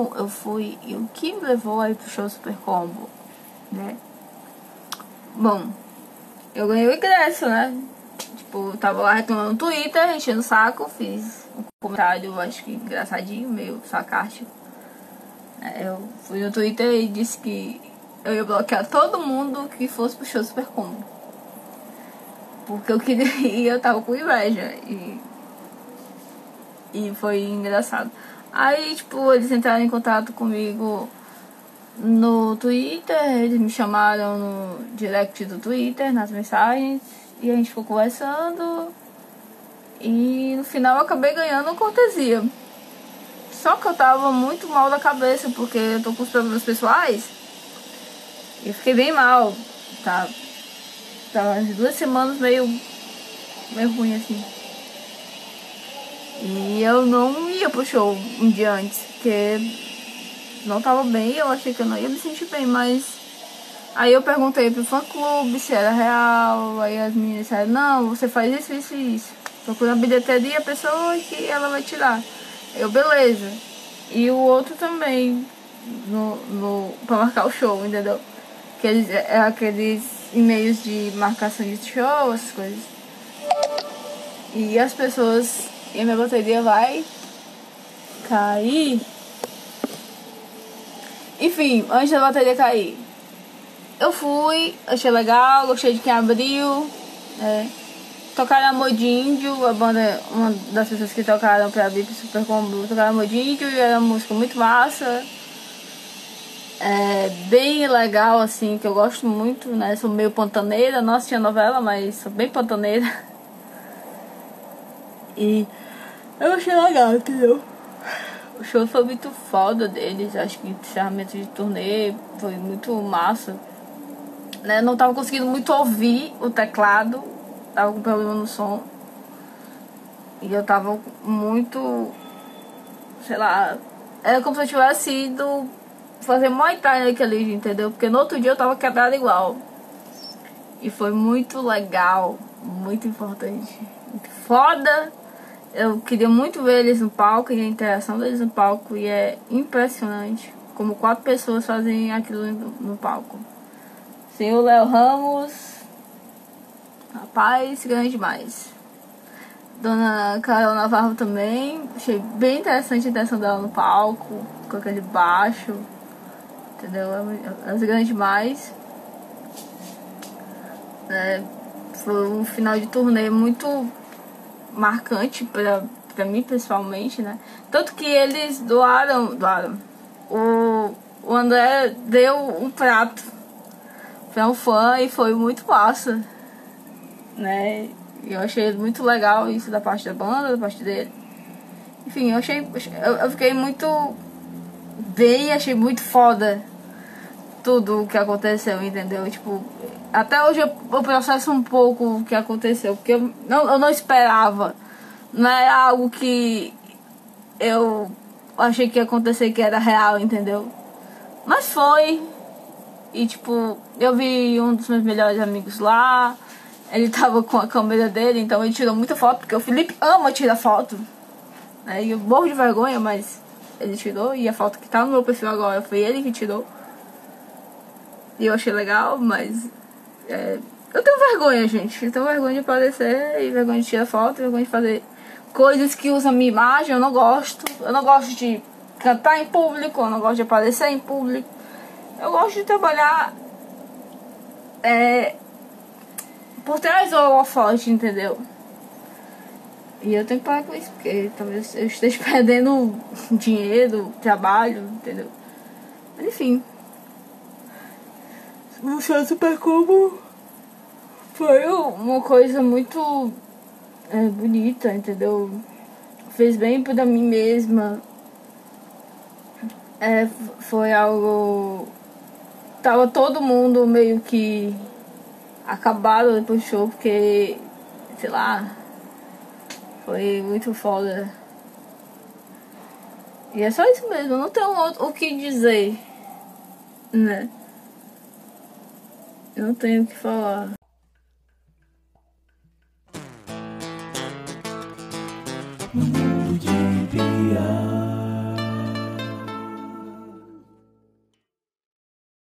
como eu fui e o que me levou aí pro show Super Combo, né? Bom, eu ganhei o ingresso, né? Tipo, eu tava lá reclamando no Twitter, enchendo o saco, fiz um comentário, acho que engraçadinho, meio sarcástico. É, Eu fui no Twitter e disse que eu ia bloquear todo mundo que fosse pro show Super Combo. Porque eu queria e eu tava com inveja. E, e foi engraçado. Aí, tipo, eles entraram em contato comigo no Twitter, eles me chamaram no direct do Twitter, nas mensagens, e a gente ficou conversando. E no final eu acabei ganhando cortesia. Só que eu tava muito mal da cabeça, porque eu tô com os problemas pessoais. E fiquei bem mal, tá? Tava umas duas semanas meio, meio ruim assim. E eu não ia pro show um dia antes, porque não tava bem, eu achei que eu não ia me sentir bem, mas. Aí eu perguntei pro fã clube se era real, aí as meninas disseram, não, você faz isso, isso e isso. Procura a bilheteria a pessoa que ela vai tirar. Eu, beleza. E o outro também, no, no, pra marcar o show, entendeu? Aqueles, é, aqueles e-mails de marcação de show, essas coisas. E as pessoas. E a minha bateria vai cair. Enfim, antes da bateria cair, eu fui, achei legal, gostei de quem abriu. né? Tocaram Amor de Índio, a banda, uma das pessoas que tocaram pra abrir Super Combo, tocaram Amor de Índio e era uma música muito massa. É, bem legal, assim, que eu gosto muito, né? Sou meio pantaneira, não assisti a novela, mas sou bem pantaneira. E eu achei legal, entendeu? O show foi muito foda deles, acho que encerramento de turnê foi muito massa. Né? Não tava conseguindo muito ouvir o teclado, tava com problema no som. E eu tava muito, sei lá, era como se eu tivesse ido fazer Muay Thai naquele dia, entendeu? Porque no outro dia eu tava quebrada igual. E foi muito legal, muito importante, muito foda. Eu queria muito ver eles no palco e a interação deles no palco e é impressionante como quatro pessoas fazem aquilo no, palco. Senhor Léo Ramos, rapaz, grande demais. Dona Carol Navarro também, achei bem interessante a interação dela no palco, com aquele baixo, entendeu? É grande demais. É, foi um final de turnê muito marcante pra, pra mim pessoalmente, né? Tanto que eles doaram, doaram. O, o André deu um prato pra um fã e foi muito massa, né? Eu achei muito legal isso da parte da banda, da parte dele. Enfim, eu achei. Eu, eu fiquei muito bem, achei muito foda tudo o que aconteceu, entendeu? Tipo, até hoje eu, eu processo um pouco o que aconteceu, porque eu não, eu não esperava. Não era algo que eu achei que ia acontecer que era real, entendeu? Mas foi. E tipo, eu vi um dos meus melhores amigos lá. Ele tava com a câmera dele, então ele tirou muita foto, porque o Felipe ama tirar foto. Né? E eu morro de vergonha, mas ele tirou. E a foto que tá no meu perfil agora foi ele que tirou. E eu achei legal, mas. É, eu tenho vergonha, gente. Eu tenho vergonha de aparecer e vergonha de tirar foto, vergonha de fazer coisas que usam minha imagem. Eu não gosto. Eu não gosto de cantar em público, eu não gosto de aparecer em público. Eu gosto de trabalhar é, por trás do holofote, entendeu? E eu tenho que parar com isso, porque talvez eu esteja perdendo dinheiro, trabalho, entendeu? Mas enfim. O seu super combo foi uma coisa muito é, bonita, entendeu? Fez bem pra mim mesma. É, foi algo. Tava todo mundo meio que acabado depois do show, porque, sei lá, foi muito foda. E é só isso mesmo, não tenho outro, o que dizer, né? Eu não tenho o que falar. Mundo de piada.